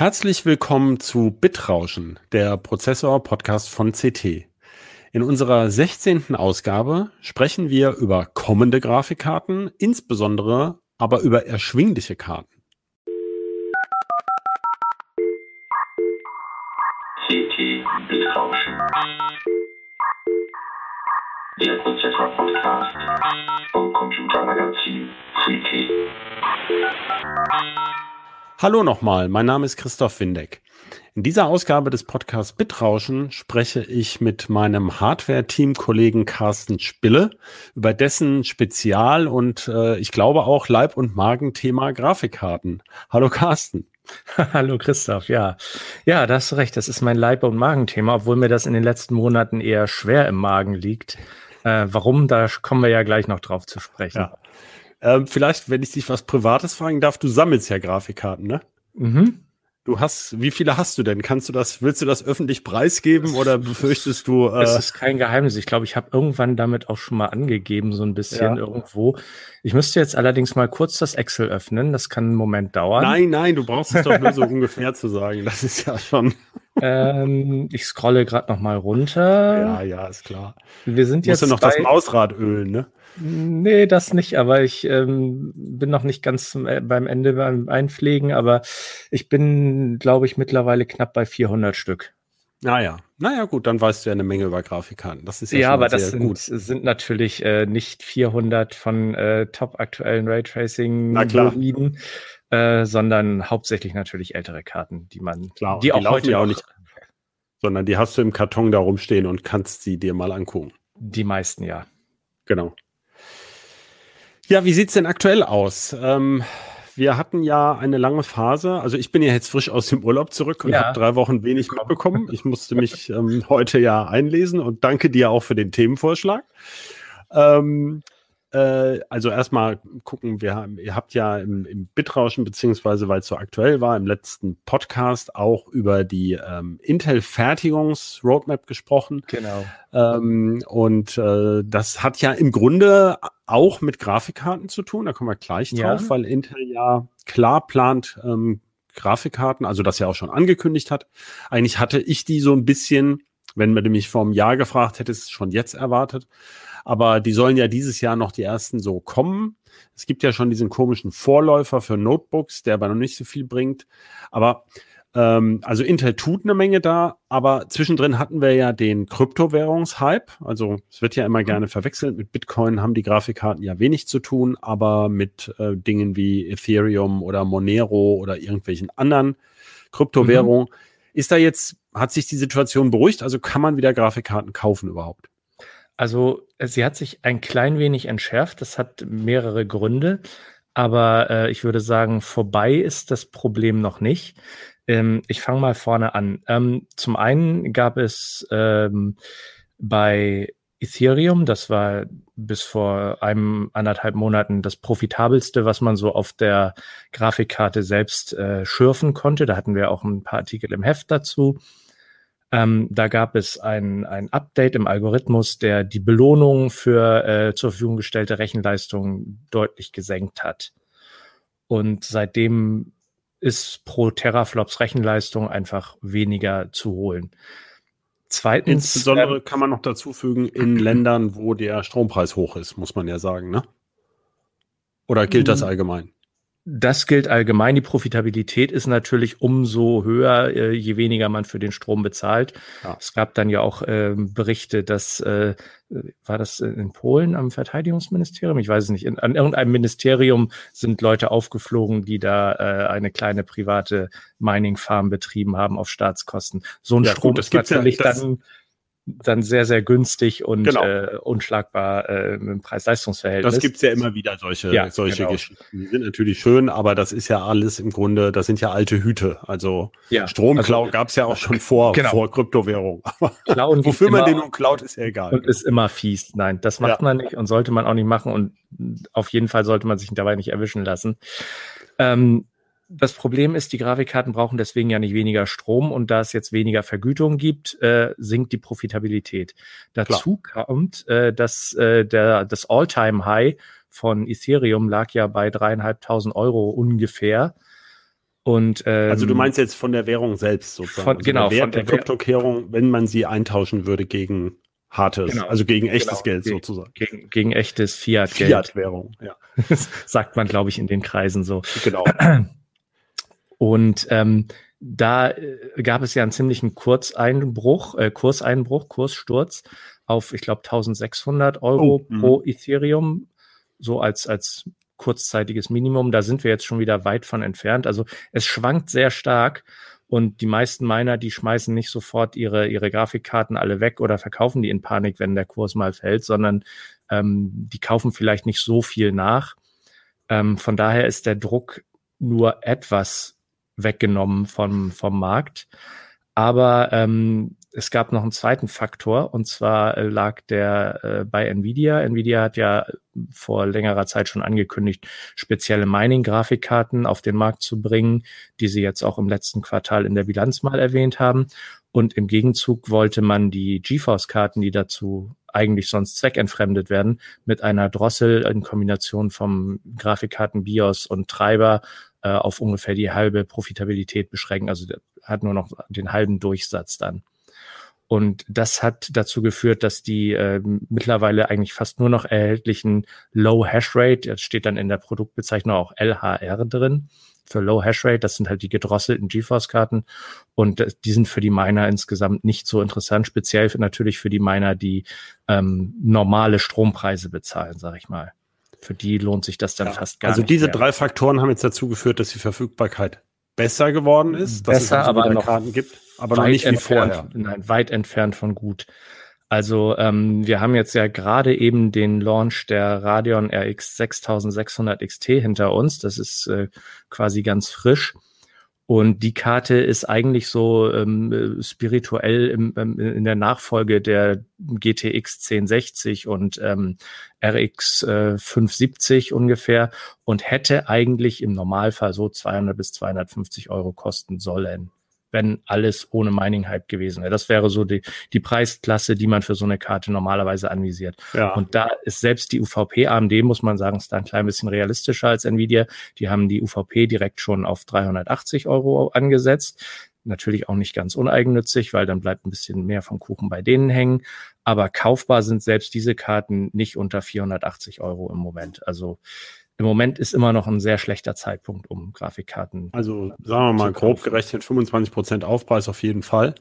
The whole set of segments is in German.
Herzlich willkommen zu Bitrauschen, der Prozessor-Podcast von CT. In unserer 16. Ausgabe sprechen wir über kommende Grafikkarten, insbesondere aber über erschwingliche Karten. CT Bitrauschen. Der Prozessor-Podcast vom Computermagazin CT. Hallo nochmal, mein Name ist Christoph Windeck. In dieser Ausgabe des Podcasts Bitrauschen spreche ich mit meinem Hardware-Team-Kollegen Carsten Spille über dessen Spezial- und äh, ich glaube auch Leib- und Magenthema Grafikkarten. Hallo Carsten. Hallo Christoph, ja. Ja, da hast du recht, das ist mein Leib- und Magenthema, obwohl mir das in den letzten Monaten eher schwer im Magen liegt. Äh, warum, da kommen wir ja gleich noch drauf zu sprechen. Ja. Ähm, vielleicht, wenn ich dich was Privates fragen darf, du sammelst ja Grafikkarten, ne? Mhm. Du hast, wie viele hast du denn? Kannst du das, willst du das öffentlich preisgeben oder befürchtest du? Äh es ist kein Geheimnis. Ich glaube, ich habe irgendwann damit auch schon mal angegeben, so ein bisschen ja. irgendwo. Ich müsste jetzt allerdings mal kurz das Excel öffnen. Das kann einen Moment dauern. Nein, nein, du brauchst es doch nur so ungefähr zu sagen. Das ist ja schon. Ähm, ich scrolle gerade noch mal runter. Ja, ja, ist klar. Wir sind jetzt. Musst du noch das Mausrad ölen, ne? Nee, das nicht, aber ich ähm, bin noch nicht ganz äh, beim Ende beim Einpflegen, aber ich bin, glaube ich, mittlerweile knapp bei 400 Stück. Naja, ah naja, gut, dann weißt du ja eine Menge über Grafikkarten. Das ist ja, ja aber das sind, sind natürlich äh, nicht 400 von äh, top aktuellen Raytracing-Boliden, äh, sondern hauptsächlich natürlich ältere Karten, die man, Klar, die, die auch heute ja auch nicht, sondern die hast du im Karton da rumstehen und kannst sie dir mal angucken. Die meisten, ja. Genau. Ja, wie sieht's denn aktuell aus? Ähm, wir hatten ja eine lange Phase. Also ich bin ja jetzt frisch aus dem Urlaub zurück und ja. habe drei Wochen wenig mitbekommen. Ich musste mich ähm, heute ja einlesen und danke dir auch für den Themenvorschlag. Ähm, äh, also erstmal gucken, wir haben, ihr habt ja im, im Bitrauschen, beziehungsweise weil es so aktuell war, im letzten Podcast auch über die ähm, Intel-Fertigungs-Roadmap gesprochen. Genau. Ähm, und äh, das hat ja im Grunde auch mit Grafikkarten zu tun, da kommen wir gleich drauf, ja. weil Intel ja klar plant, ähm, Grafikkarten, also das ja auch schon angekündigt hat. Eigentlich hatte ich die so ein bisschen, wenn man mich vor einem Jahr gefragt hätte, es schon jetzt erwartet. Aber die sollen ja dieses Jahr noch die ersten so kommen. Es gibt ja schon diesen komischen Vorläufer für Notebooks, der aber noch nicht so viel bringt. Aber ähm, also Intel tut eine Menge da, aber zwischendrin hatten wir ja den Kryptowährungshype. Also es wird ja immer gerne verwechselt. Mit Bitcoin haben die Grafikkarten ja wenig zu tun, aber mit äh, Dingen wie Ethereum oder Monero oder irgendwelchen anderen Kryptowährungen mhm. ist da jetzt, hat sich die Situation beruhigt? Also kann man wieder Grafikkarten kaufen überhaupt? Also sie hat sich ein klein wenig entschärft. Das hat mehrere Gründe. Aber äh, ich würde sagen, vorbei ist das Problem noch nicht. Ähm, ich fange mal vorne an. Ähm, zum einen gab es ähm, bei Ethereum, das war bis vor einem anderthalb Monaten das profitabelste, was man so auf der Grafikkarte selbst äh, schürfen konnte. Da hatten wir auch ein paar Artikel im Heft dazu. Ähm, da gab es ein, ein Update im Algorithmus, der die Belohnung für äh, zur Verfügung gestellte Rechenleistung deutlich gesenkt hat. Und seitdem ist pro Teraflops Rechenleistung einfach weniger zu holen. Zweitens. Insbesondere äh, kann man noch dazu fügen, in Ländern, wo der Strompreis hoch ist, muss man ja sagen, ne? Oder gilt das allgemein? Das gilt allgemein. Die Profitabilität ist natürlich umso höher, äh, je weniger man für den Strom bezahlt. Ja. Es gab dann ja auch äh, Berichte, dass äh, war das in Polen am Verteidigungsministerium? Ich weiß es nicht. In, an irgendeinem Ministerium sind Leute aufgeflogen, die da äh, eine kleine private Mining Farm betrieben haben auf Staatskosten. So ein ja, Strom gut, ist natürlich ja, dann dann sehr, sehr günstig und genau. äh, unschlagbar äh, im Preis-Leistungs-Verhältnis. Das gibt's ja immer wieder, solche, ja, solche genau. Geschichten. Die sind natürlich schön, aber das ist ja alles im Grunde, das sind ja alte Hüte. Also ja, Stromklau also, gab's ja auch schon vor, genau. vor Kryptowährung. Klauen wofür man den nun klaut, ist ja egal. Und ist immer fies. Nein, das macht ja. man nicht und sollte man auch nicht machen und auf jeden Fall sollte man sich dabei nicht erwischen lassen. Ähm, das Problem ist, die Grafikkarten brauchen deswegen ja nicht weniger Strom und da es jetzt weniger Vergütung gibt, äh, sinkt die Profitabilität. Dazu Klar. kommt, äh, dass äh, der, das All-Time-High von Ethereum lag ja bei dreieinhalbtausend Euro ungefähr. Und, ähm, also du meinst jetzt von der Währung selbst sozusagen. Von, also genau. Der Wert von der, der Kryptowährung, wenn man sie eintauschen würde gegen hartes, genau, also gegen echtes genau, Geld gegen, sozusagen. Gegen, gegen echtes Fiat-Geld. Fiat-Währung, ja. sagt man, glaube ich, in den Kreisen so. Genau. Und ähm, da äh, gab es ja einen ziemlichen Kurzeinbruch, äh, Kurseinbruch, Kurssturz auf, ich glaube, 1600 Euro oh, pro Ethereum, so als, als kurzzeitiges Minimum. Da sind wir jetzt schon wieder weit von entfernt. Also es schwankt sehr stark und die meisten Miner, die schmeißen nicht sofort ihre, ihre Grafikkarten alle weg oder verkaufen die in Panik, wenn der Kurs mal fällt, sondern ähm, die kaufen vielleicht nicht so viel nach. Ähm, von daher ist der Druck nur etwas weggenommen vom, vom Markt. Aber ähm, es gab noch einen zweiten Faktor und zwar lag der äh, bei Nvidia. Nvidia hat ja vor längerer Zeit schon angekündigt, spezielle Mining-Grafikkarten auf den Markt zu bringen, die sie jetzt auch im letzten Quartal in der Bilanz mal erwähnt haben. Und im Gegenzug wollte man die GeForce-Karten, die dazu eigentlich sonst zweckentfremdet werden, mit einer Drossel in Kombination vom Grafikkarten BIOS und Treiber äh, auf ungefähr die halbe Profitabilität beschränken. Also hat nur noch den halben Durchsatz dann. Und das hat dazu geführt, dass die äh, mittlerweile eigentlich fast nur noch erhältlichen Low Hash Rate, das steht dann in der Produktbezeichnung auch LHR drin, für Low Hash Rate, das sind halt die gedrosselten GeForce-Karten und die sind für die Miner insgesamt nicht so interessant, speziell für, natürlich für die Miner, die ähm, normale Strompreise bezahlen, sage ich mal. Für die lohnt sich das dann ja, fast gar also nicht. Also diese mehr. drei Faktoren haben jetzt dazu geführt, dass die Verfügbarkeit besser geworden ist, dass besser, es also aber noch Karten gibt, aber noch nicht wie vorher. Nein, weit entfernt von gut. Also ähm, wir haben jetzt ja gerade eben den Launch der Radeon RX 6600 XT hinter uns. Das ist äh, quasi ganz frisch. Und die Karte ist eigentlich so ähm, spirituell im, ähm, in der Nachfolge der GTX 1060 und ähm, RX äh, 570 ungefähr und hätte eigentlich im Normalfall so 200 bis 250 Euro kosten sollen wenn alles ohne Mining-Hype gewesen wäre. Das wäre so die, die Preisklasse, die man für so eine Karte normalerweise anvisiert. Ja. Und da ist selbst die UVP AMD, muss man sagen, ist da ein klein bisschen realistischer als Nvidia. Die haben die UVP direkt schon auf 380 Euro angesetzt. Natürlich auch nicht ganz uneigennützig, weil dann bleibt ein bisschen mehr vom Kuchen bei denen hängen. Aber kaufbar sind selbst diese Karten nicht unter 480 Euro im Moment. Also im Moment ist immer noch ein sehr schlechter Zeitpunkt, um Grafikkarten. Also sagen wir mal grob gerechnet 25 Prozent Aufpreis auf jeden Fall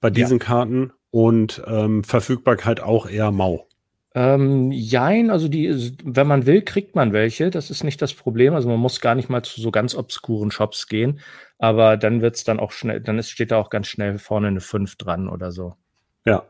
bei diesen ja. Karten und ähm, Verfügbarkeit auch eher mau. Ähm, jein, also die, wenn man will, kriegt man welche. Das ist nicht das Problem. Also man muss gar nicht mal zu so ganz obskuren Shops gehen. Aber dann wird es dann auch schnell, dann ist, steht da auch ganz schnell vorne eine 5 dran oder so. Ja.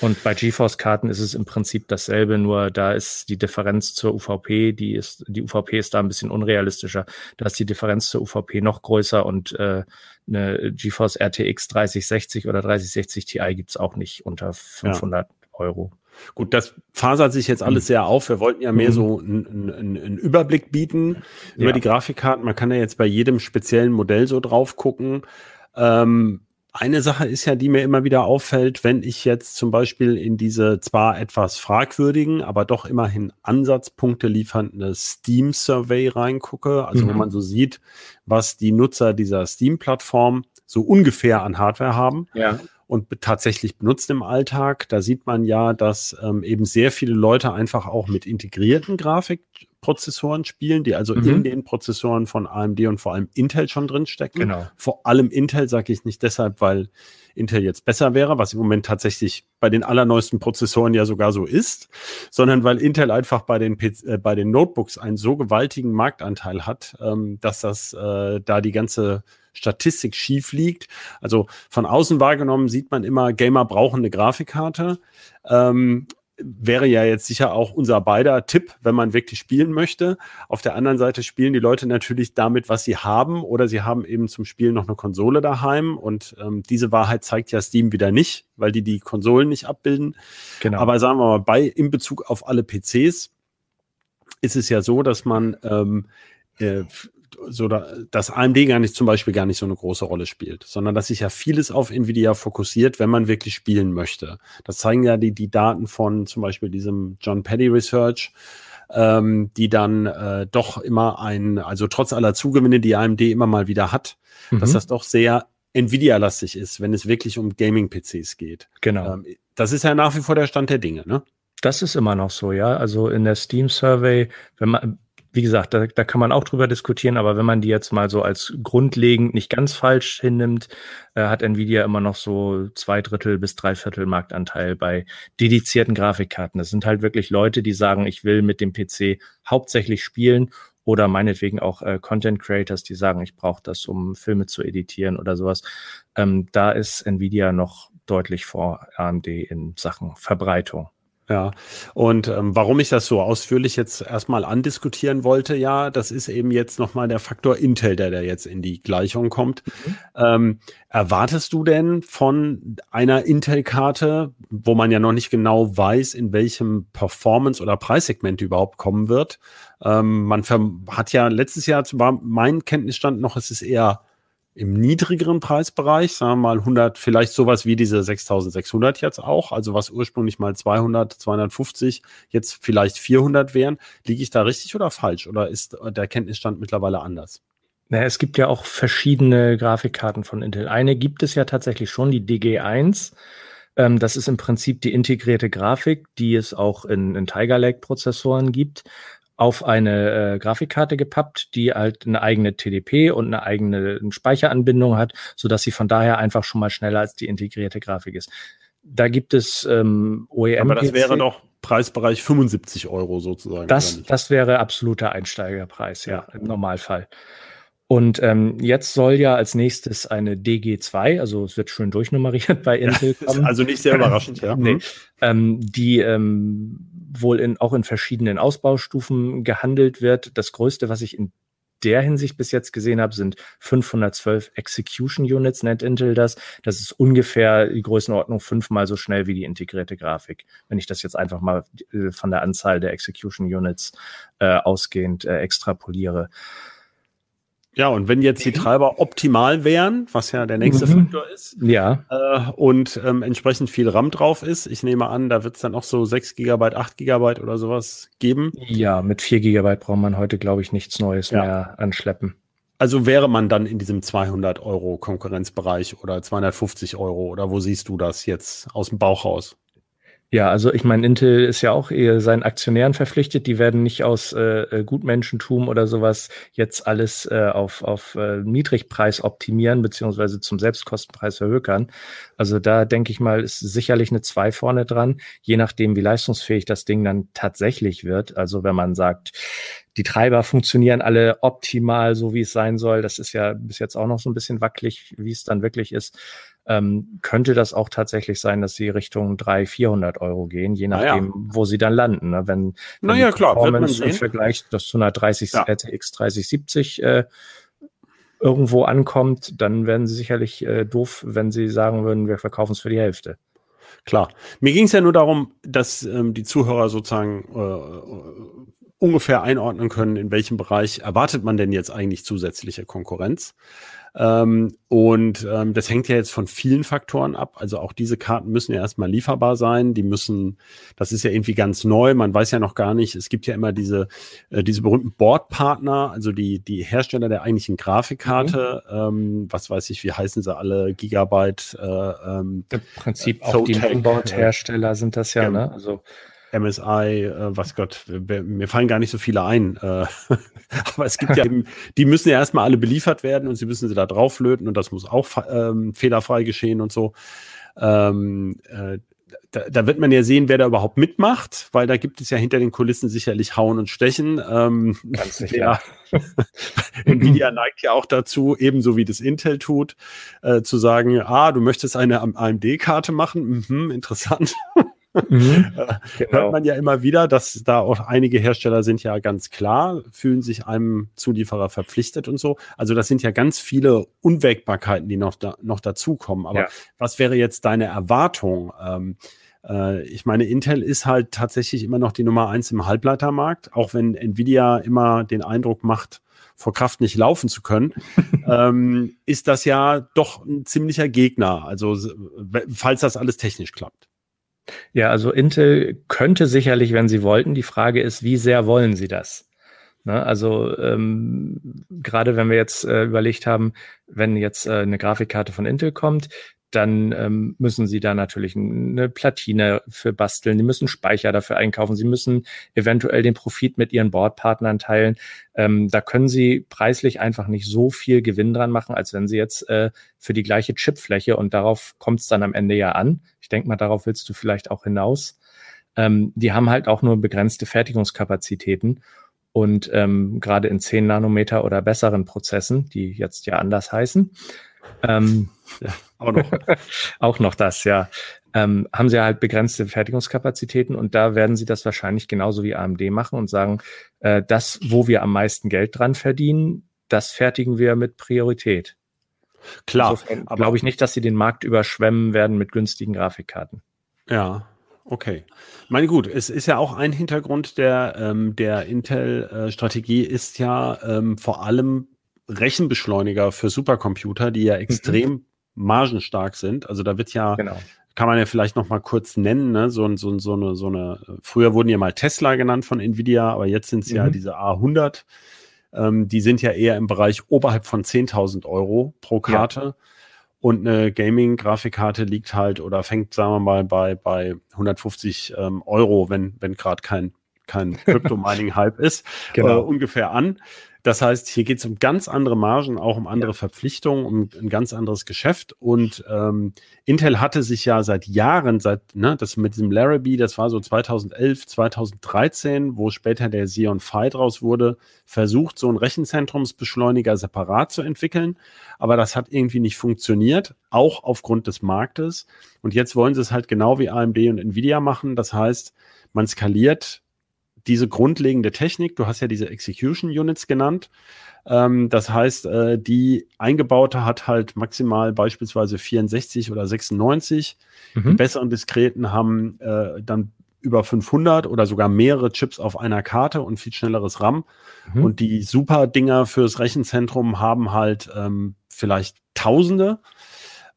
Und bei GeForce-Karten ist es im Prinzip dasselbe, nur da ist die Differenz zur UVP, die ist, die UVP ist da ein bisschen unrealistischer. Da ist die Differenz zur UVP noch größer und äh, eine GeForce RTX 3060 oder 3060 Ti gibt's auch nicht unter 500 ja. Euro. Gut, das fasert sich jetzt alles mhm. sehr auf. Wir wollten ja mehr mhm. so einen, einen, Überblick bieten über ja. die Grafikkarten. Man kann ja jetzt bei jedem speziellen Modell so drauf gucken. Ähm, eine Sache ist ja, die mir immer wieder auffällt, wenn ich jetzt zum Beispiel in diese zwar etwas fragwürdigen, aber doch immerhin Ansatzpunkte liefernde Steam Survey reingucke, also mhm. wo man so sieht, was die Nutzer dieser Steam-Plattform so ungefähr an Hardware haben. Ja und tatsächlich benutzt im Alltag. Da sieht man ja, dass ähm, eben sehr viele Leute einfach auch mit integrierten Grafikprozessoren spielen, die also mhm. in den Prozessoren von AMD und vor allem Intel schon drinstecken. Genau. Vor allem Intel sage ich nicht deshalb, weil Intel jetzt besser wäre, was im Moment tatsächlich bei den allerneuesten Prozessoren ja sogar so ist, sondern weil Intel einfach bei den, PC, äh, bei den Notebooks einen so gewaltigen Marktanteil hat, ähm, dass das äh, da die ganze Statistik schief liegt. Also von außen wahrgenommen sieht man immer, Gamer brauchen eine Grafikkarte. Ähm, wäre ja jetzt sicher auch unser beider Tipp, wenn man wirklich spielen möchte. Auf der anderen Seite spielen die Leute natürlich damit, was sie haben, oder sie haben eben zum Spielen noch eine Konsole daheim. Und ähm, diese Wahrheit zeigt ja Steam wieder nicht, weil die die Konsolen nicht abbilden. Genau. Aber sagen wir mal, bei in Bezug auf alle PCs ist es ja so, dass man ähm, äh, so da, dass AMD gar nicht zum Beispiel gar nicht so eine große Rolle spielt, sondern dass sich ja vieles auf Nvidia fokussiert, wenn man wirklich spielen möchte. Das zeigen ja die, die Daten von zum Beispiel diesem John Petty Research, ähm, die dann äh, doch immer ein, also trotz aller Zugewinne, die AMD immer mal wieder hat, mhm. dass das doch sehr Nvidia-lastig ist, wenn es wirklich um Gaming-PCs geht. Genau. Ähm, das ist ja nach wie vor der Stand der Dinge, ne? Das ist immer noch so, ja. Also in der Steam Survey, wenn man, wie gesagt, da, da kann man auch drüber diskutieren, aber wenn man die jetzt mal so als grundlegend nicht ganz falsch hinnimmt, äh, hat Nvidia immer noch so zwei Drittel bis drei Viertel Marktanteil bei dedizierten Grafikkarten. Das sind halt wirklich Leute, die sagen, ich will mit dem PC hauptsächlich spielen oder meinetwegen auch äh, Content Creators, die sagen, ich brauche das, um Filme zu editieren oder sowas. Ähm, da ist Nvidia noch deutlich vor AMD in Sachen Verbreitung. Ja, und ähm, warum ich das so ausführlich jetzt erstmal andiskutieren wollte, ja, das ist eben jetzt nochmal der Faktor Intel, der da jetzt in die Gleichung kommt. Mhm. Ähm, erwartest du denn von einer Intel-Karte, wo man ja noch nicht genau weiß, in welchem Performance- oder Preissegment die überhaupt kommen wird? Ähm, man hat ja letztes Jahr, war mein Kenntnisstand noch, es ist eher im niedrigeren Preisbereich, sagen wir mal 100, vielleicht sowas wie diese 6600 jetzt auch, also was ursprünglich mal 200, 250, jetzt vielleicht 400 wären. Liege ich da richtig oder falsch oder ist der Kenntnisstand mittlerweile anders? Naja, es gibt ja auch verschiedene Grafikkarten von Intel. Eine gibt es ja tatsächlich schon, die DG1. Ähm, das ist im Prinzip die integrierte Grafik, die es auch in, in Tiger Lake Prozessoren gibt auf eine äh, Grafikkarte gepappt, die halt eine eigene TDP und eine eigene Speicheranbindung hat, so dass sie von daher einfach schon mal schneller als die integrierte Grafik ist. Da gibt es ähm, OEM. Aber das wäre doch Preisbereich 75 Euro sozusagen. Das, das wäre absoluter Einsteigerpreis, ja, ja. im Normalfall. Und ähm, jetzt soll ja als nächstes eine DG2, also es wird schön durchnummeriert bei Intel kommen. Also nicht sehr überraschend, ja. nee, mhm. ähm, die ähm, wohl in, auch in verschiedenen Ausbaustufen gehandelt wird. Das Größte, was ich in der Hinsicht bis jetzt gesehen habe, sind 512 Execution Units, nennt Intel das. Das ist ungefähr die Größenordnung fünfmal so schnell wie die integrierte Grafik. Wenn ich das jetzt einfach mal äh, von der Anzahl der Execution Units äh, ausgehend äh, extrapoliere. Ja, und wenn jetzt die. Treiber optimal wären, was ja der nächste mhm. Faktor ist, ja. Äh, und ähm, entsprechend viel RAM drauf ist, ich nehme an, da wird es dann auch so 6 GB, 8 GB oder sowas geben. Ja, mit 4 GB braucht man heute, glaube ich, nichts Neues ja. mehr anschleppen. Also wäre man dann in diesem 200 Euro Konkurrenzbereich oder 250 Euro oder wo siehst du das jetzt aus dem Bauch raus? Ja, also ich meine, Intel ist ja auch eher seinen Aktionären verpflichtet. Die werden nicht aus äh, äh, Gutmenschentum oder sowas jetzt alles äh, auf, auf äh, Niedrigpreis optimieren beziehungsweise zum Selbstkostenpreis verhökern. Also da denke ich mal, ist sicherlich eine zwei vorne dran, je nachdem, wie leistungsfähig das Ding dann tatsächlich wird. Also wenn man sagt, die Treiber funktionieren alle optimal, so wie es sein soll. Das ist ja bis jetzt auch noch so ein bisschen wackelig, wie es dann wirklich ist ähm, könnte das auch tatsächlich sein, dass sie Richtung 300, 400 Euro gehen, je nachdem, naja. wo sie dann landen. Ne? Wenn, wenn naja, klar, Performance im Vergleich das zu einer 30, ja. RTX 3070 äh, irgendwo ankommt, dann werden sie sicherlich äh, doof, wenn sie sagen würden, wir verkaufen es für die Hälfte. Klar. Mir ging es ja nur darum, dass ähm, die Zuhörer sozusagen äh, ungefähr einordnen können, in welchem Bereich erwartet man denn jetzt eigentlich zusätzliche Konkurrenz. Ähm, und ähm, das hängt ja jetzt von vielen Faktoren ab. Also auch diese Karten müssen ja erstmal lieferbar sein. Die müssen, das ist ja irgendwie ganz neu. Man weiß ja noch gar nicht, es gibt ja immer diese, äh, diese berühmten Boardpartner, also die, die Hersteller der eigentlichen Grafikkarte. Mhm. Ähm, was weiß ich, wie heißen sie alle? Gigabyte. Äh, ähm, Im Prinzip äh, auch die Mainboard-Hersteller sind das ja, ja, ne? Also MSI, äh, was Gott, mir fallen gar nicht so viele ein. Äh, aber es gibt ja eben, die müssen ja erstmal alle beliefert werden und sie müssen sie da drauflöten und das muss auch ähm, fehlerfrei geschehen und so. Ähm, äh, da, da, wird man ja sehen, wer da überhaupt mitmacht, weil da gibt es ja hinter den Kulissen sicherlich Hauen und Stechen. Ähm, Ganz sicher. Nvidia neigt ja auch dazu, ebenso wie das Intel tut, äh, zu sagen, ah, du möchtest eine AMD-Karte machen, mhm, interessant. Mhm, genau. Hört man ja immer wieder, dass da auch einige Hersteller sind ja ganz klar, fühlen sich einem Zulieferer verpflichtet und so. Also das sind ja ganz viele Unwägbarkeiten, die noch, da, noch dazukommen. Aber ja. was wäre jetzt deine Erwartung? Ähm, äh, ich meine, Intel ist halt tatsächlich immer noch die Nummer eins im Halbleitermarkt, auch wenn Nvidia immer den Eindruck macht, vor Kraft nicht laufen zu können, ähm, ist das ja doch ein ziemlicher Gegner. Also falls das alles technisch klappt. Ja, also Intel könnte sicherlich, wenn sie wollten. Die Frage ist, wie sehr wollen sie das? Ne, also ähm, gerade wenn wir jetzt äh, überlegt haben, wenn jetzt äh, eine Grafikkarte von Intel kommt, dann ähm, müssen sie da natürlich eine Platine für basteln, die müssen Speicher dafür einkaufen, sie müssen eventuell den Profit mit ihren Boardpartnern teilen. Ähm, da können sie preislich einfach nicht so viel Gewinn dran machen, als wenn sie jetzt äh, für die gleiche Chipfläche und darauf kommt es dann am Ende ja an. Ich denke mal, darauf willst du vielleicht auch hinaus. Ähm, die haben halt auch nur begrenzte Fertigungskapazitäten. Und ähm, gerade in 10 Nanometer oder besseren Prozessen, die jetzt ja anders heißen, ähm, auch noch. auch noch das, ja. Ähm, haben sie halt begrenzte Fertigungskapazitäten und da werden sie das wahrscheinlich genauso wie AMD machen und sagen, äh, das, wo wir am meisten Geld dran verdienen, das fertigen wir mit Priorität. Klar. Aber glaube ich nicht, dass sie den Markt überschwemmen werden mit günstigen Grafikkarten. Ja, okay. Meine gut, es ist ja auch ein Hintergrund der, ähm, der Intel-Strategie äh, ist ja ähm, vor allem Rechenbeschleuniger für Supercomputer, die ja mhm. extrem mhm. margenstark sind. Also da wird ja, genau. kann man ja vielleicht noch mal kurz nennen, ne? so, so, so, eine, so eine, früher wurden ja mal Tesla genannt von Nvidia, aber jetzt sind es mhm. ja diese A100. Ähm, die sind ja eher im Bereich oberhalb von 10.000 Euro pro Karte. Ja. Und eine Gaming-Grafikkarte liegt halt oder fängt, sagen wir mal, bei, bei 150 ähm, Euro, wenn, wenn gerade kein, kein Crypto-Mining-Hype ist, genau. äh, ungefähr an. Das heißt, hier geht es um ganz andere Margen, auch um andere ja. Verpflichtungen, um ein ganz anderes Geschäft. Und ähm, Intel hatte sich ja seit Jahren, seit ne, das mit diesem Larrabee, das war so 2011, 2013, wo später der Xeon Phi draus wurde, versucht, so einen Rechenzentrumsbeschleuniger separat zu entwickeln. Aber das hat irgendwie nicht funktioniert, auch aufgrund des Marktes. Und jetzt wollen sie es halt genau wie AMD und Nvidia machen. Das heißt, man skaliert diese grundlegende Technik, du hast ja diese Execution Units genannt. Ähm, das heißt, äh, die eingebaute hat halt maximal beispielsweise 64 oder 96. Mhm. Die besseren Diskreten haben äh, dann über 500 oder sogar mehrere Chips auf einer Karte und viel schnelleres RAM. Mhm. Und die super Dinger fürs Rechenzentrum haben halt ähm, vielleicht Tausende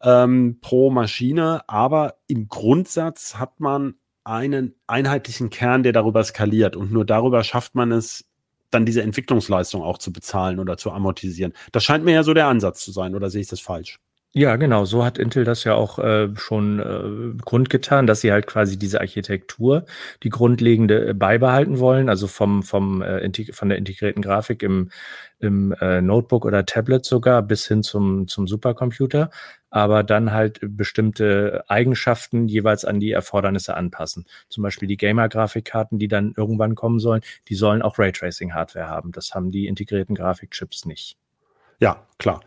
ähm, pro Maschine. Aber im Grundsatz hat man einen einheitlichen Kern, der darüber skaliert. Und nur darüber schafft man es, dann diese Entwicklungsleistung auch zu bezahlen oder zu amortisieren. Das scheint mir ja so der Ansatz zu sein, oder sehe ich das falsch? Ja, genau. So hat Intel das ja auch äh, schon äh, kundgetan, dass sie halt quasi diese Architektur, die grundlegende, äh, beibehalten wollen. Also vom, vom, äh, von der integrierten Grafik im, im äh, Notebook oder Tablet sogar bis hin zum, zum Supercomputer. Aber dann halt bestimmte Eigenschaften jeweils an die Erfordernisse anpassen. Zum Beispiel die Gamer-Grafikkarten, die dann irgendwann kommen sollen, die sollen auch Raytracing-Hardware haben. Das haben die integrierten Grafikchips nicht. Ja, klar.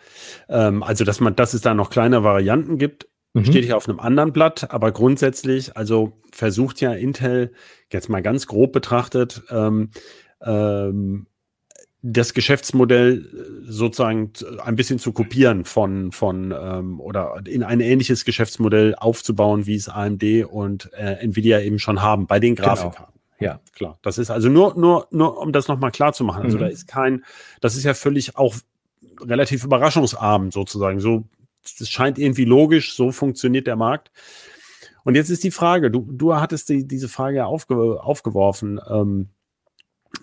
Ähm, also, dass man, dass es da noch kleine Varianten gibt, mhm. steht hier auf einem anderen Blatt, aber grundsätzlich, also versucht ja Intel, jetzt mal ganz grob betrachtet, ähm, ähm, das Geschäftsmodell sozusagen ein bisschen zu kopieren von, von ähm, oder in ein ähnliches Geschäftsmodell aufzubauen, wie es AMD und äh, Nvidia eben schon haben bei den genau. Grafikkarten. Genau. Ja, klar. Das ist also nur, nur, nur, um das nochmal klar zu machen. Also mhm. da ist kein, das ist ja völlig auch relativ überraschungsarm sozusagen. So, das scheint irgendwie logisch, so funktioniert der Markt. Und jetzt ist die Frage, du, du hattest die, diese Frage aufge, aufgeworfen ähm,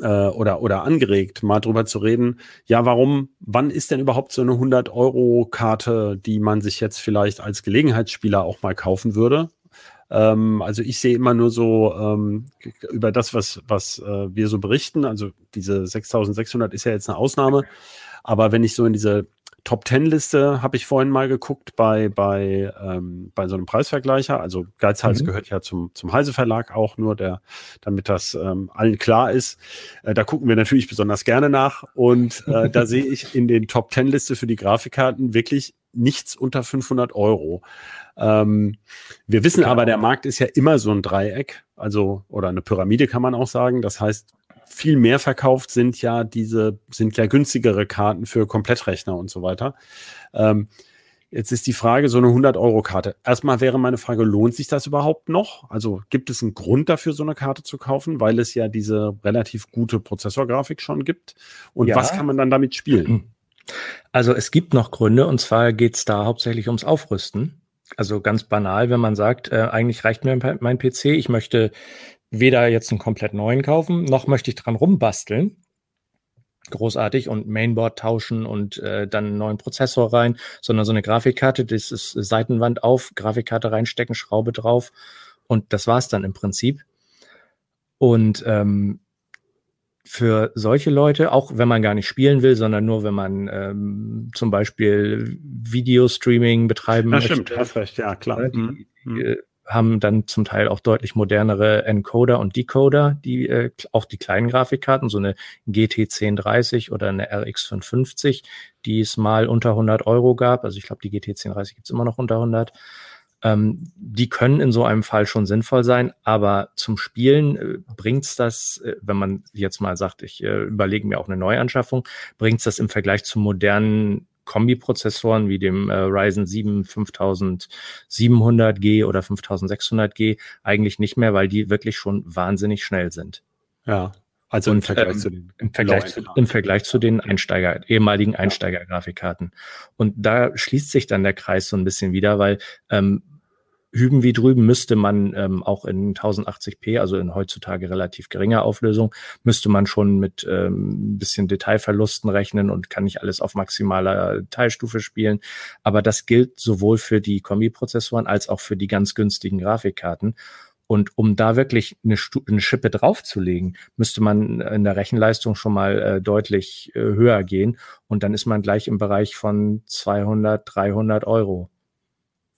äh, oder, oder angeregt, mal drüber zu reden. Ja, warum, wann ist denn überhaupt so eine 100-Euro-Karte, die man sich jetzt vielleicht als Gelegenheitsspieler auch mal kaufen würde? Ähm, also ich sehe immer nur so ähm, über das, was, was äh, wir so berichten. Also diese 6600 ist ja jetzt eine Ausnahme. Aber wenn ich so in diese Top Ten Liste habe ich vorhin mal geguckt bei, bei, ähm, bei so einem Preisvergleicher. Also Geizhals mhm. gehört ja zum, zum Heise Verlag auch nur, der, damit das ähm, allen klar ist. Äh, da gucken wir natürlich besonders gerne nach. Und äh, da sehe ich in den Top Ten Liste für die Grafikkarten wirklich nichts unter 500 Euro. Ähm, wir wissen genau. aber, der Markt ist ja immer so ein Dreieck, also oder eine Pyramide kann man auch sagen. Das heißt, viel mehr verkauft sind ja diese, sind ja günstigere Karten für Komplettrechner und so weiter. Ähm, jetzt ist die Frage, so eine 100-Euro-Karte. Erstmal wäre meine Frage, lohnt sich das überhaupt noch? Also gibt es einen Grund dafür, so eine Karte zu kaufen, weil es ja diese relativ gute Prozessorgrafik schon gibt? Und ja. was kann man dann damit spielen? Also es gibt noch Gründe, und zwar geht es da hauptsächlich ums Aufrüsten. Also ganz banal, wenn man sagt, äh, eigentlich reicht mir mein PC, ich möchte weder jetzt einen komplett neuen kaufen, noch möchte ich dran rumbasteln. Großartig und Mainboard tauschen und äh, dann einen neuen Prozessor rein, sondern so eine Grafikkarte, das ist Seitenwand auf, Grafikkarte reinstecken, Schraube drauf und das war's dann im Prinzip. Und ähm, für solche Leute, auch wenn man gar nicht spielen will, sondern nur wenn man ähm, zum Beispiel Videostreaming betreiben ja, möchte. Stimmt, hast recht, ja klar. Ne, die, mhm. Haben dann zum Teil auch deutlich modernere Encoder und Decoder, die äh, auch die kleinen Grafikkarten, so eine GT 1030 oder eine RX 550, die es mal unter 100 Euro gab. Also ich glaube, die GT 1030 gibt's immer noch unter 100. Ähm, die können in so einem Fall schon sinnvoll sein, aber zum Spielen äh, bringt's das, äh, wenn man jetzt mal sagt, ich äh, überlege mir auch eine Neuanschaffung, bringt's das im Vergleich zu modernen Kombiprozessoren wie dem äh, Ryzen 7 5700G oder 5600G eigentlich nicht mehr, weil die wirklich schon wahnsinnig schnell sind. Ja, also im Vergleich ähm, zu den im Vergleich zu, im Vergleich zu den Einsteiger, ehemaligen Einsteiger-Grafikkarten. Und da schließt sich dann der Kreis so ein bisschen wieder, weil ähm, hüben wie drüben müsste man ähm, auch in 1080p, also in heutzutage relativ geringer Auflösung, müsste man schon mit ähm, ein bisschen Detailverlusten rechnen und kann nicht alles auf maximaler Teilstufe spielen. Aber das gilt sowohl für die Kombiprozessoren als auch für die ganz günstigen Grafikkarten. Und um da wirklich eine, eine Schippe draufzulegen, müsste man in der Rechenleistung schon mal äh, deutlich äh, höher gehen. Und dann ist man gleich im Bereich von 200, 300 Euro.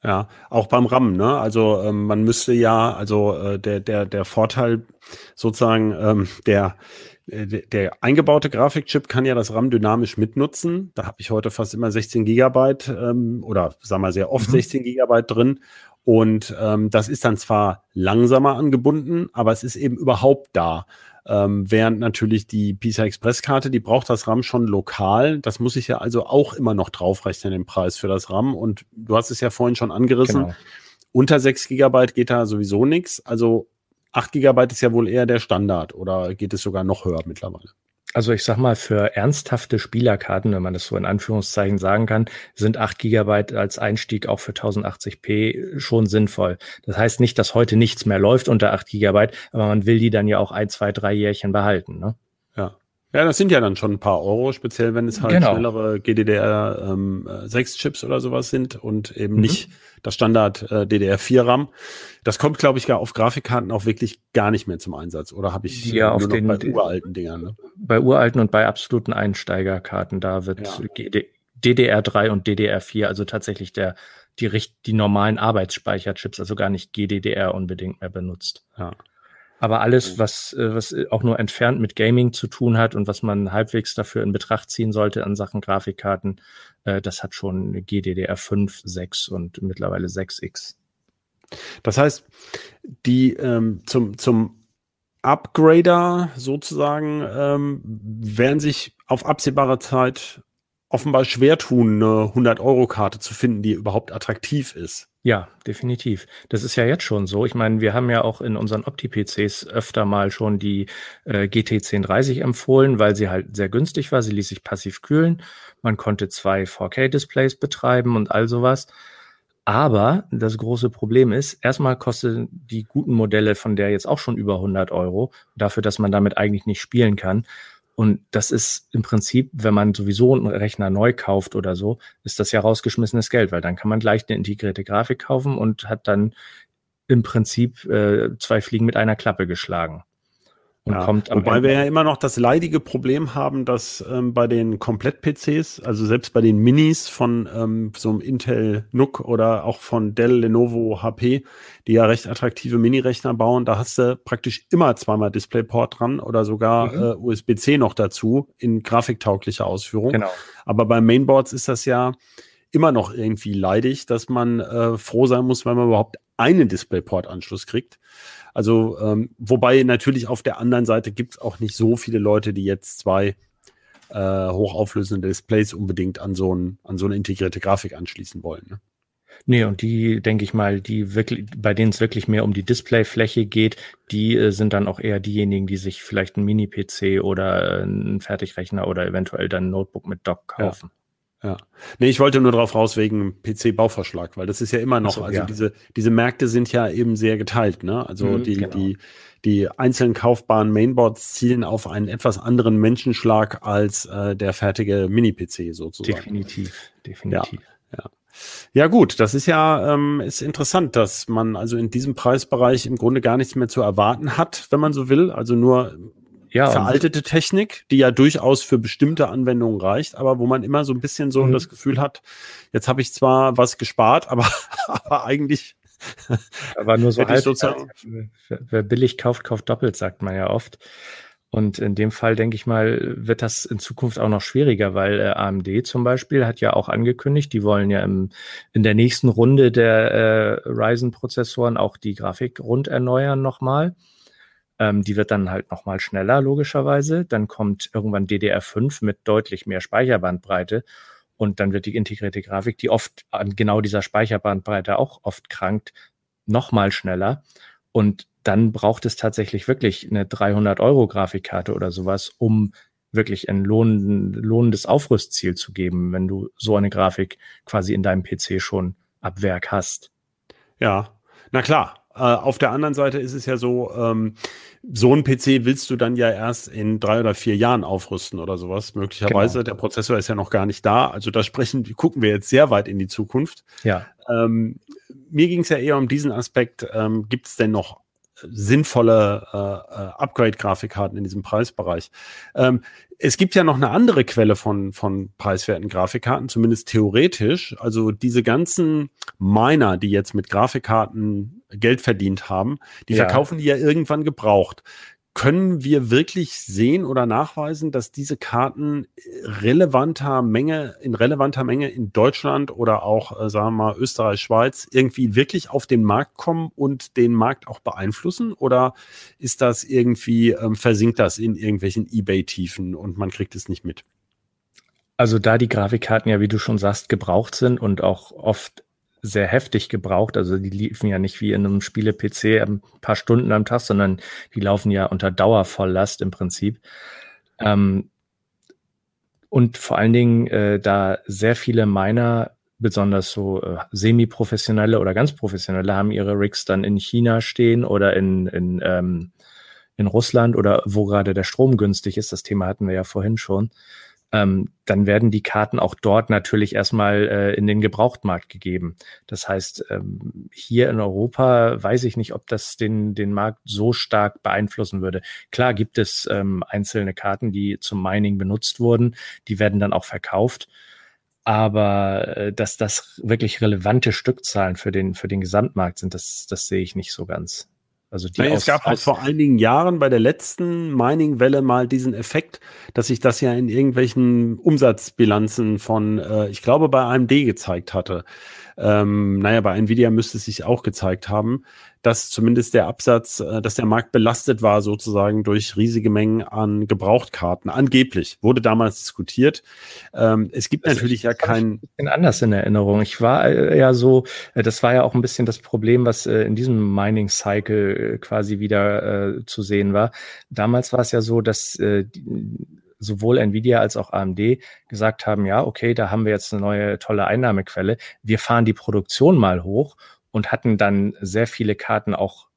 Ja, auch beim RAM, ne? Also ähm, man müsste ja, also äh, der der der Vorteil sozusagen ähm, der äh, der eingebaute Grafikchip kann ja das RAM dynamisch mitnutzen. Da habe ich heute fast immer 16 Gigabyte ähm, oder sagen wir sehr oft mhm. 16 Gigabyte drin. Und ähm, das ist dann zwar langsamer angebunden, aber es ist eben überhaupt da. Ähm, während natürlich die PCI Express Karte, die braucht das RAM schon lokal. Das muss ich ja also auch immer noch draufrechnen, den Preis für das RAM. Und du hast es ja vorhin schon angerissen. Genau. Unter 6 Gigabyte geht da sowieso nichts. Also 8 Gigabyte ist ja wohl eher der Standard oder geht es sogar noch höher mittlerweile? Also ich sag mal, für ernsthafte Spielerkarten, wenn man das so in Anführungszeichen sagen kann, sind 8 Gigabyte als Einstieg auch für 1080p schon sinnvoll. Das heißt nicht, dass heute nichts mehr läuft unter 8 Gigabyte, aber man will die dann ja auch ein, zwei, drei Jährchen behalten. Ne? Ja. Ja, das sind ja dann schon ein paar Euro, speziell wenn es halt genau. schnellere GDDR ähm, 6 Chips oder sowas sind und eben mhm. nicht das Standard äh, DDR4 RAM. Das kommt, glaube ich, gar auf Grafikkarten auch wirklich gar nicht mehr zum Einsatz. Oder habe ich ja, auf den, bei uralten Dingern? Ne? Bei uralten und bei absoluten Einsteigerkarten, da wird ja. DDR3 und DDR4, also tatsächlich der die, die normalen Arbeitsspeicherchips, also gar nicht GDDR unbedingt mehr benutzt. Ja. Aber alles, was, äh, was auch nur entfernt mit Gaming zu tun hat und was man halbwegs dafür in Betracht ziehen sollte an Sachen Grafikkarten, äh, das hat schon GDDR 5, 6 und mittlerweile 6X. Das heißt, die ähm, zum, zum Upgrader sozusagen ähm, werden sich auf absehbare Zeit offenbar schwer tun, eine 100-Euro-Karte zu finden, die überhaupt attraktiv ist. Ja, definitiv. Das ist ja jetzt schon so. Ich meine, wir haben ja auch in unseren Opti-PCs öfter mal schon die äh, GT 1030 empfohlen, weil sie halt sehr günstig war. Sie ließ sich passiv kühlen. Man konnte zwei 4K-Displays betreiben und all sowas. Aber das große Problem ist, erstmal kosten die guten Modelle von der jetzt auch schon über 100 Euro, dafür, dass man damit eigentlich nicht spielen kann. Und das ist im Prinzip, wenn man sowieso einen Rechner neu kauft oder so, ist das ja rausgeschmissenes Geld, weil dann kann man gleich eine integrierte Grafik kaufen und hat dann im Prinzip äh, zwei Fliegen mit einer Klappe geschlagen. Und ja, kommt wobei Ende wir ja immer noch das leidige Problem haben, dass ähm, bei den Komplett-PCs, also selbst bei den Minis von ähm, so einem Intel NUC oder auch von Dell, Lenovo, HP, die ja recht attraktive Mini-Rechner bauen, da hast du praktisch immer zweimal DisplayPort dran oder sogar mhm. äh, USB-C noch dazu in grafiktauglicher Ausführung. Genau. Aber bei Mainboards ist das ja immer noch irgendwie leidig, dass man äh, froh sein muss, wenn man überhaupt einen DisplayPort-Anschluss kriegt. Also, ähm, wobei natürlich auf der anderen Seite gibt es auch nicht so viele Leute, die jetzt zwei äh, hochauflösende Displays unbedingt an so, ein, an so eine integrierte Grafik anschließen wollen. Ne? Nee, und die, denke ich mal, die wirklich, bei denen es wirklich mehr um die Displayfläche geht, die äh, sind dann auch eher diejenigen, die sich vielleicht einen Mini-PC oder äh, einen Fertigrechner oder eventuell dann ein Notebook mit Dock kaufen. Ja. Nee, ich wollte nur darauf raus wegen PC-Bauvorschlag, weil das ist ja immer noch, so, also ja. diese, diese Märkte sind ja eben sehr geteilt, ne? Also mhm, die, genau. die, die einzelnen kaufbaren Mainboards zielen auf einen etwas anderen Menschenschlag als äh, der fertige Mini-PC sozusagen. Definitiv, definitiv. Ja, ja. Ja gut, das ist ja ähm, ist interessant, dass man also in diesem Preisbereich im Grunde gar nichts mehr zu erwarten hat, wenn man so will. Also nur ja, veraltete Technik, die ja durchaus für bestimmte Anwendungen reicht, aber wo man immer so ein bisschen so mhm. das Gefühl hat, jetzt habe ich zwar was gespart, aber, aber eigentlich aber nur so halb, sozusagen wer, wer billig kauft, kauft doppelt, sagt man ja oft. Und in dem Fall, denke ich mal, wird das in Zukunft auch noch schwieriger, weil äh, AMD zum Beispiel hat ja auch angekündigt, die wollen ja im, in der nächsten Runde der äh, Ryzen-Prozessoren auch die Grafik rund erneuern nochmal. Ähm, die wird dann halt nochmal schneller, logischerweise. Dann kommt irgendwann DDR5 mit deutlich mehr Speicherbandbreite. Und dann wird die integrierte Grafik, die oft an genau dieser Speicherbandbreite auch oft krankt, nochmal schneller. Und dann braucht es tatsächlich wirklich eine 300 Euro Grafikkarte oder sowas, um wirklich ein lohnendes Aufrüstziel zu geben, wenn du so eine Grafik quasi in deinem PC schon ab Werk hast. Ja, na klar. Äh, auf der anderen Seite ist es ja so, ähm, so ein PC willst du dann ja erst in drei oder vier Jahren aufrüsten oder sowas. Möglicherweise. Genau. Der Prozessor ist ja noch gar nicht da. Also da sprechen, gucken wir jetzt sehr weit in die Zukunft. Ja. Ähm, mir ging es ja eher um diesen Aspekt. Ähm, Gibt es denn noch sinnvolle äh, äh, Upgrade-Grafikkarten in diesem Preisbereich. Ähm, es gibt ja noch eine andere Quelle von, von preiswerten Grafikkarten, zumindest theoretisch. Also diese ganzen Miner, die jetzt mit Grafikkarten Geld verdient haben, die ja. verkaufen die ja irgendwann gebraucht können wir wirklich sehen oder nachweisen, dass diese Karten relevanter Menge, in relevanter Menge in Deutschland oder auch, äh, sagen wir mal, Österreich, Schweiz irgendwie wirklich auf den Markt kommen und den Markt auch beeinflussen? Oder ist das irgendwie, ähm, versinkt das in irgendwelchen Ebay-Tiefen und man kriegt es nicht mit? Also da die Grafikkarten ja, wie du schon sagst, gebraucht sind und auch oft sehr heftig gebraucht. Also die liefen ja nicht wie in einem Spiele-PC ein paar Stunden am Tag, sondern die laufen ja unter Dauervolllast im Prinzip. Ähm, und vor allen Dingen, äh, da sehr viele Miner, besonders so äh, semi-professionelle oder ganz professionelle, haben ihre Rigs dann in China stehen oder in, in, ähm, in Russland oder wo gerade der Strom günstig ist. Das Thema hatten wir ja vorhin schon ähm, dann werden die Karten auch dort natürlich erstmal äh, in den Gebrauchtmarkt gegeben. Das heißt, ähm, hier in Europa weiß ich nicht, ob das den, den Markt so stark beeinflussen würde. Klar gibt es ähm, einzelne Karten, die zum Mining benutzt wurden, die werden dann auch verkauft. Aber äh, dass das wirklich relevante Stückzahlen für den, für den Gesamtmarkt sind, das, das sehe ich nicht so ganz. Also die Nein, es gab halt vor einigen Jahren bei der letzten Mining-Welle mal diesen Effekt, dass sich das ja in irgendwelchen Umsatzbilanzen von, äh, ich glaube, bei AMD gezeigt hatte. Ähm, naja, bei Nvidia müsste es sich auch gezeigt haben, dass zumindest der Absatz, äh, dass der Markt belastet war sozusagen durch riesige Mengen an Gebrauchtkarten. Angeblich wurde damals diskutiert. Ähm, es gibt also natürlich ja kein. Ich anders in Erinnerung. Ich war äh, ja so, äh, das war ja auch ein bisschen das Problem, was äh, in diesem Mining Cycle äh, quasi wieder äh, zu sehen war. Damals war es ja so, dass die, sowohl Nvidia als auch AMD gesagt haben, ja, okay, da haben wir jetzt eine neue tolle Einnahmequelle. Wir fahren die Produktion mal hoch und hatten dann sehr viele Karten auch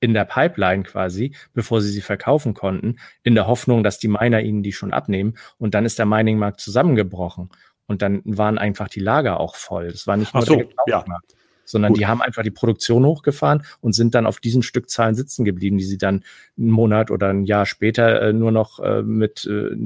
in der Pipeline quasi, bevor sie sie verkaufen konnten, in der Hoffnung, dass die Miner ihnen die schon abnehmen. Und dann ist der Mining-Markt zusammengebrochen. Und dann waren einfach die Lager auch voll. Das war nicht nur Ach so, der ja sondern Gut. die haben einfach die Produktion hochgefahren und sind dann auf diesen Stückzahlen sitzen geblieben, die sie dann einen Monat oder ein Jahr später äh, nur noch äh, mit, äh,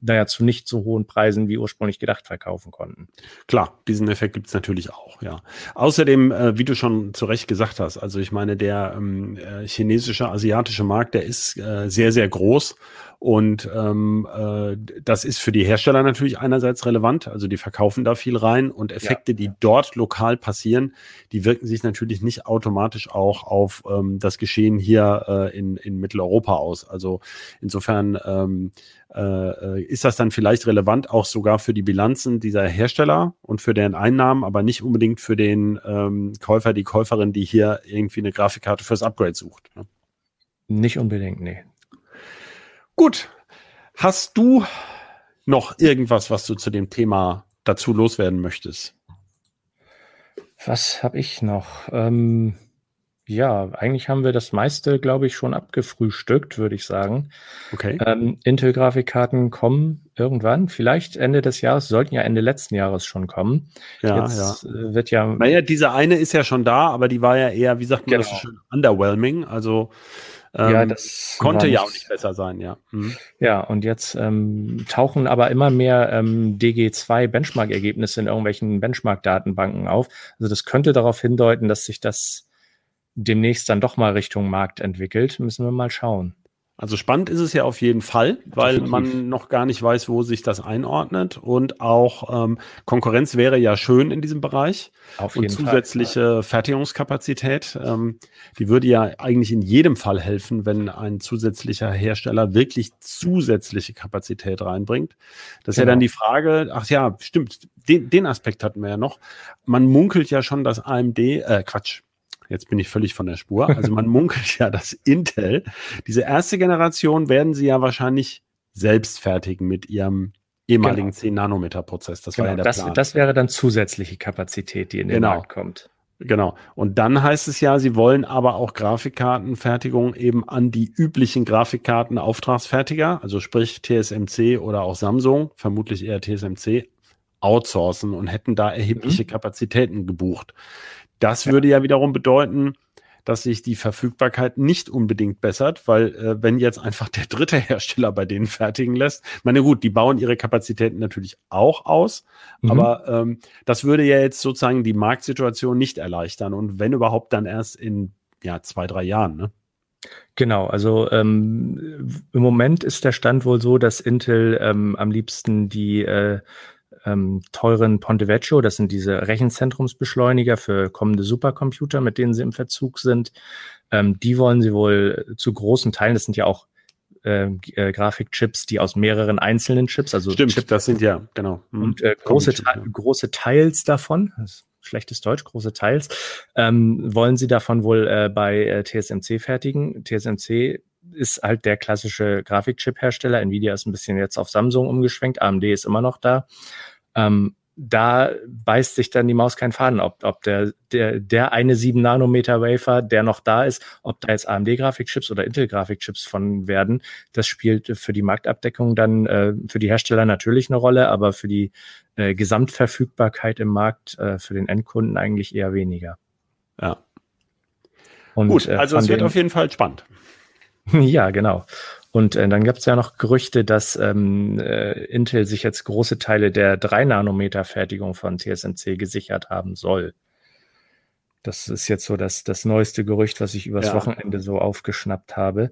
naja, zu nicht so hohen Preisen wie ursprünglich gedacht verkaufen konnten. Klar, diesen Effekt gibt es natürlich auch, ja. Außerdem, äh, wie du schon zu Recht gesagt hast, also ich meine, der ähm, äh, chinesische, asiatische Markt, der ist äh, sehr, sehr groß und ähm, äh, das ist für die Hersteller natürlich einerseits relevant, also die verkaufen da viel rein und Effekte, ja. die dort lokal passieren, die wirken sich natürlich nicht automatisch auch auf ähm, das Geschehen hier äh, in, in Mitteleuropa aus. Also insofern ähm, äh, ist das dann vielleicht relevant auch sogar für die Bilanzen dieser Hersteller und für deren Einnahmen, aber nicht unbedingt für den ähm, Käufer, die Käuferin, die hier irgendwie eine Grafikkarte fürs Upgrade sucht. Ne? Nicht unbedingt, nee. Gut. Hast du noch irgendwas, was du zu dem Thema dazu loswerden möchtest. Was habe ich noch? Ähm, ja, eigentlich haben wir das meiste, glaube ich, schon abgefrühstückt, würde ich sagen. Okay. Ähm, Intel-Grafikkarten kommen irgendwann, vielleicht Ende des Jahres, sollten ja Ende letzten Jahres schon kommen. Ja, Jetzt ja. Äh, wird ja. Naja, diese eine ist ja schon da, aber die war ja eher, wie sagt man genau. das schön, underwhelming. Also ähm, ja, das konnte ja auch nicht besser sein, ja. Mhm. Ja, und jetzt ähm, tauchen aber immer mehr ähm, DG2 Benchmark-Ergebnisse in irgendwelchen Benchmark-Datenbanken auf. Also das könnte darauf hindeuten, dass sich das demnächst dann doch mal Richtung Markt entwickelt, müssen wir mal schauen. Also spannend ist es ja auf jeden Fall, weil man noch gar nicht weiß, wo sich das einordnet. Und auch ähm, Konkurrenz wäre ja schön in diesem Bereich. Auf jeden und zusätzliche Fall. Fertigungskapazität, ähm, die würde ja eigentlich in jedem Fall helfen, wenn ein zusätzlicher Hersteller wirklich zusätzliche Kapazität reinbringt. Das ist genau. ja dann genau. die Frage, ach ja, stimmt, den, den Aspekt hatten wir ja noch. Man munkelt ja schon, dass AMD, äh, Quatsch, Jetzt bin ich völlig von der Spur. Also man munkelt ja, dass Intel, diese erste Generation werden sie ja wahrscheinlich selbst fertigen mit ihrem ehemaligen genau. 10-Nanometer-Prozess. Das genau, war ja der das, Plan. Das wäre dann zusätzliche Kapazität, die in den genau. Markt kommt. Genau. Und dann heißt es ja, sie wollen aber auch Grafikkartenfertigung eben an die üblichen Grafikkartenauftragsfertiger, also sprich TSMC oder auch Samsung, vermutlich eher TSMC, outsourcen und hätten da erhebliche mhm. Kapazitäten gebucht. Das ja. würde ja wiederum bedeuten, dass sich die Verfügbarkeit nicht unbedingt bessert, weil äh, wenn jetzt einfach der dritte Hersteller bei denen fertigen lässt, meine gut, die bauen ihre Kapazitäten natürlich auch aus, mhm. aber ähm, das würde ja jetzt sozusagen die Marktsituation nicht erleichtern und wenn überhaupt dann erst in ja zwei drei Jahren, ne? Genau, also ähm, im Moment ist der Stand wohl so, dass Intel ähm, am liebsten die äh, ähm, teuren Ponte Vecchio, das sind diese Rechenzentrumsbeschleuniger für kommende Supercomputer, mit denen sie im Verzug sind. Ähm, die wollen sie wohl zu großen Teilen, das sind ja auch äh, äh, Grafikchips, die aus mehreren einzelnen Chips, also Stimmt, Chip das sind ja, genau. Mhm. Und äh, große, Te große Teils davon, schlechtes Deutsch, große Teils, ähm, wollen sie davon wohl äh, bei äh, TSMC fertigen. TSMC ist halt der klassische Grafikchip-Hersteller. Nvidia ist ein bisschen jetzt auf Samsung umgeschwenkt, AMD ist immer noch da. Ähm, da beißt sich dann die Maus keinen Faden, ob, ob der, der, der eine 7 Nanometer Wafer, der noch da ist, ob da jetzt AMD-Grafikchips oder Intel-Grafikchips von werden, das spielt für die Marktabdeckung dann äh, für die Hersteller natürlich eine Rolle, aber für die äh, Gesamtverfügbarkeit im Markt äh, für den Endkunden eigentlich eher weniger. Ja. Und, Gut, äh, also es wird auf jeden Fall spannend. ja, genau. Und äh, dann gab es ja noch Gerüchte, dass ähm, äh, Intel sich jetzt große Teile der 3-Nanometer-Fertigung von TSMC gesichert haben soll. Das ist jetzt so das, das neueste Gerücht, was ich übers ja. Wochenende so aufgeschnappt habe.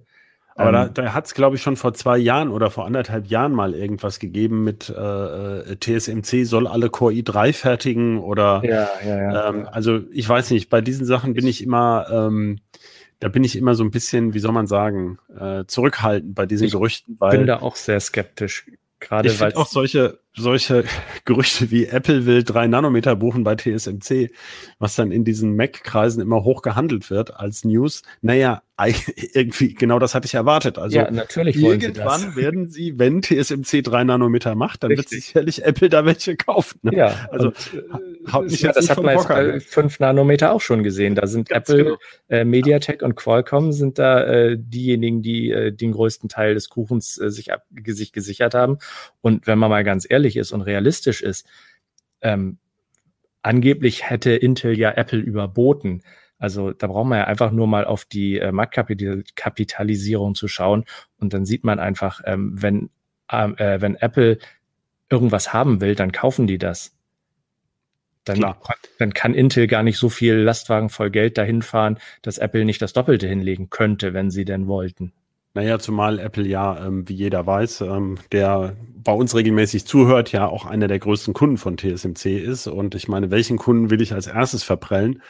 Aber ähm, da, da hat es, glaube ich, schon vor zwei Jahren oder vor anderthalb Jahren mal irgendwas gegeben mit äh, äh TSMC soll alle Core i3 fertigen oder ja, ja, ja. Ähm, also ich weiß nicht, bei diesen Sachen bin ich immer ähm, da bin ich immer so ein bisschen, wie soll man sagen, äh, zurückhaltend bei diesen ich Gerüchten. Weil bin da auch sehr skeptisch. Gerade weil auch solche, solche Gerüchte wie Apple will drei Nanometer buchen bei TSMC, was dann in diesen Mac-Kreisen immer hoch gehandelt wird als News. Naja, irgendwie, genau das hatte ich erwartet. Also ja, natürlich irgendwann sie werden sie, wenn TSMC drei Nanometer macht, dann Richtig. wird sicherlich Apple da welche kaufen. Ne? Ja, also und, äh, mich jetzt das hat man jetzt bei fünf Nanometer auch schon gesehen. Da sind Ganz Apple, genau. äh, MediaTek und Qualcomm sind da äh, diejenigen, die äh, den größten Teil des Kuchens äh, sich, ab, sich gesichert haben. Und wenn man mal ganz ehrlich ist und realistisch ist, ähm, angeblich hätte Intel ja Apple überboten. Also da braucht man ja einfach nur mal auf die äh, Marktkapitalisierung zu schauen und dann sieht man einfach, ähm, wenn, ähm, äh, wenn Apple irgendwas haben will, dann kaufen die das. Dann, dann kann Intel gar nicht so viel Lastwagen voll Geld dahin fahren, dass Apple nicht das Doppelte hinlegen könnte, wenn sie denn wollten. Naja, zumal Apple ja, ähm, wie jeder weiß, ähm, der bei uns regelmäßig zuhört, ja auch einer der größten Kunden von TSMC ist. Und ich meine, welchen Kunden will ich als erstes verprellen?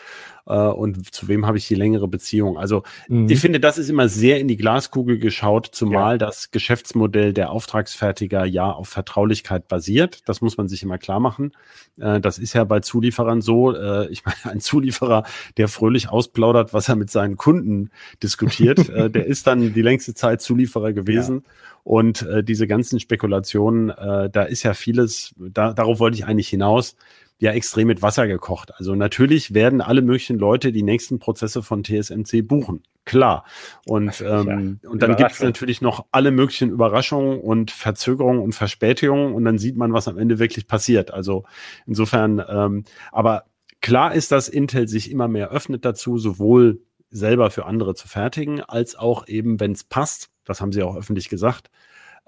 Äh, und zu wem habe ich die längere Beziehung. Also mhm. ich finde, das ist immer sehr in die Glaskugel geschaut, zumal ja. das Geschäftsmodell der Auftragsfertiger ja auf Vertraulichkeit basiert. Das muss man sich immer klar machen. Äh, das ist ja bei Zulieferern so. Äh, ich meine, ein Zulieferer, der fröhlich ausplaudert, was er mit seinen Kunden diskutiert, der ist dann die längste Zeit Zulieferer gewesen. Ja. Und diese ganzen Spekulationen, da ist ja vieles, da, darauf wollte ich eigentlich hinaus, ja extrem mit Wasser gekocht. Also natürlich werden alle möglichen Leute die nächsten Prozesse von TSMC buchen. Klar. Und, ähm, ja, und dann gibt es natürlich noch alle möglichen Überraschungen und Verzögerungen und Verspätungen und dann sieht man, was am Ende wirklich passiert. Also insofern, ähm, aber klar ist, dass Intel sich immer mehr öffnet dazu, sowohl selber für andere zu fertigen, als auch eben, wenn es passt, das haben sie auch öffentlich gesagt,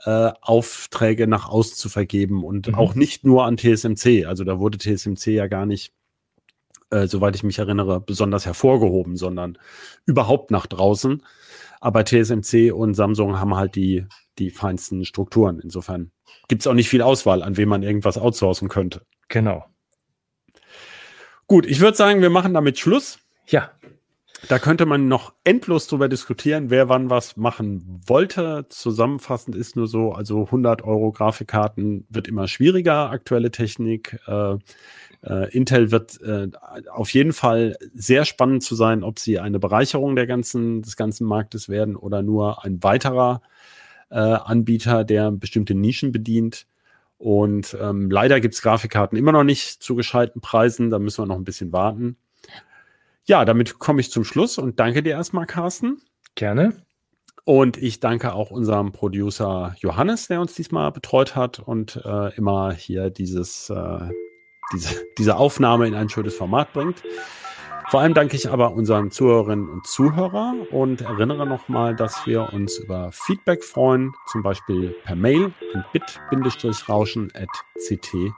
äh, Aufträge nach außen zu vergeben und mhm. auch nicht nur an TSMC. Also da wurde TSMC ja gar nicht, äh, soweit ich mich erinnere, besonders hervorgehoben, sondern überhaupt nach draußen. Aber TSMC und Samsung haben halt die, die feinsten Strukturen. Insofern gibt es auch nicht viel Auswahl, an wem man irgendwas outsourcen könnte. Genau. Gut, ich würde sagen, wir machen damit Schluss. Ja. Da könnte man noch endlos drüber diskutieren, wer wann was machen wollte. Zusammenfassend ist nur so, also 100 Euro Grafikkarten wird immer schwieriger, aktuelle Technik. Äh, äh, Intel wird äh, auf jeden Fall sehr spannend zu sein, ob sie eine Bereicherung der ganzen, des ganzen Marktes werden oder nur ein weiterer äh, Anbieter, der bestimmte Nischen bedient. Und ähm, leider gibt es Grafikkarten immer noch nicht zu gescheiten Preisen, da müssen wir noch ein bisschen warten. Ja, damit komme ich zum Schluss und danke dir erstmal, Carsten. Gerne. Und ich danke auch unserem Producer Johannes, der uns diesmal betreut hat und äh, immer hier dieses, äh, diese, diese Aufnahme in ein schönes Format bringt. Vor allem danke ich aber unseren Zuhörerinnen und Zuhörer und erinnere nochmal, dass wir uns über Feedback freuen, zum Beispiel per Mail an bit-rauschen.ct.de.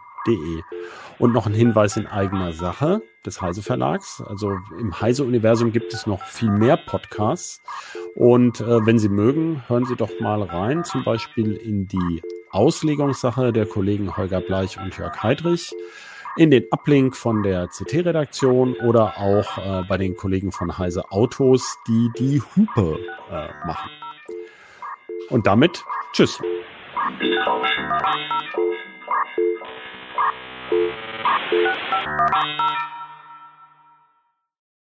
Und noch ein Hinweis in eigener Sache des Heise Verlags. Also im Heise Universum gibt es noch viel mehr Podcasts. Und äh, wenn Sie mögen, hören Sie doch mal rein, zum Beispiel in die Auslegungssache der Kollegen Holger Bleich und Jörg Heidrich, in den Uplink von der CT-Redaktion oder auch äh, bei den Kollegen von Heise Autos, die die Hupe äh, machen. Und damit, tschüss. Thank you.